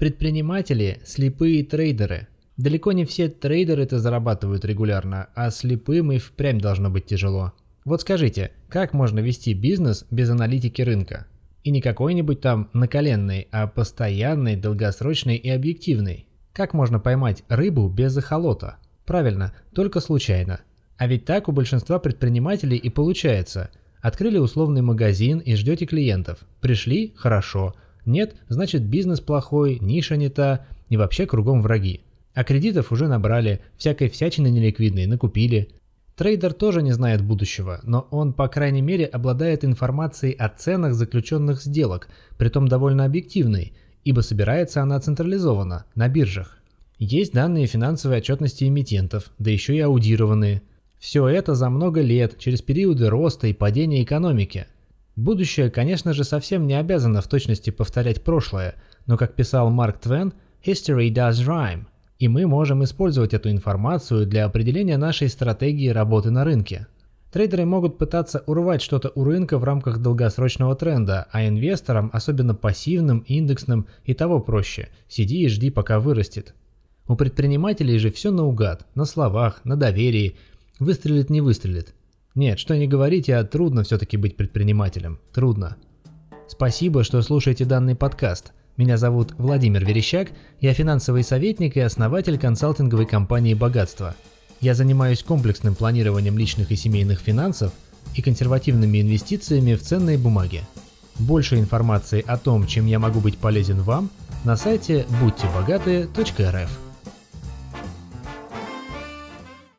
Предприниматели – слепые трейдеры. Далеко не все трейдеры-то зарабатывают регулярно, а слепым и впрямь должно быть тяжело. Вот скажите, как можно вести бизнес без аналитики рынка? И не какой-нибудь там наколенный, а постоянный, долгосрочный и объективный. Как можно поймать рыбу без эхолота? Правильно, только случайно. А ведь так у большинства предпринимателей и получается. Открыли условный магазин и ждете клиентов. Пришли – хорошо – нет, значит бизнес плохой, ниша не та и вообще кругом враги. А кредитов уже набрали, всякой всячины неликвидной накупили. Трейдер тоже не знает будущего, но он, по крайней мере, обладает информацией о ценах заключенных сделок, притом довольно объективной, ибо собирается она централизованно, на биржах. Есть данные финансовой отчетности эмитентов, да еще и аудированные. Все это за много лет, через периоды роста и падения экономики – Будущее, конечно же, совсем не обязано в точности повторять прошлое, но, как писал Марк Твен, «History does rhyme», и мы можем использовать эту информацию для определения нашей стратегии работы на рынке. Трейдеры могут пытаться урвать что-то у рынка в рамках долгосрочного тренда, а инвесторам, особенно пассивным, индексным, и того проще – сиди и жди, пока вырастет. У предпринимателей же все наугад, на словах, на доверии, выстрелит не выстрелит – нет, что не говорите, а трудно все-таки быть предпринимателем. Трудно. Спасибо, что слушаете данный подкаст. Меня зовут Владимир Верещак, я финансовый советник и основатель консалтинговой компании «Богатство». Я занимаюсь комплексным планированием личных и семейных финансов и консервативными инвестициями в ценные бумаги. Больше информации о том, чем я могу быть полезен вам, на сайте будьтебогатые.рф.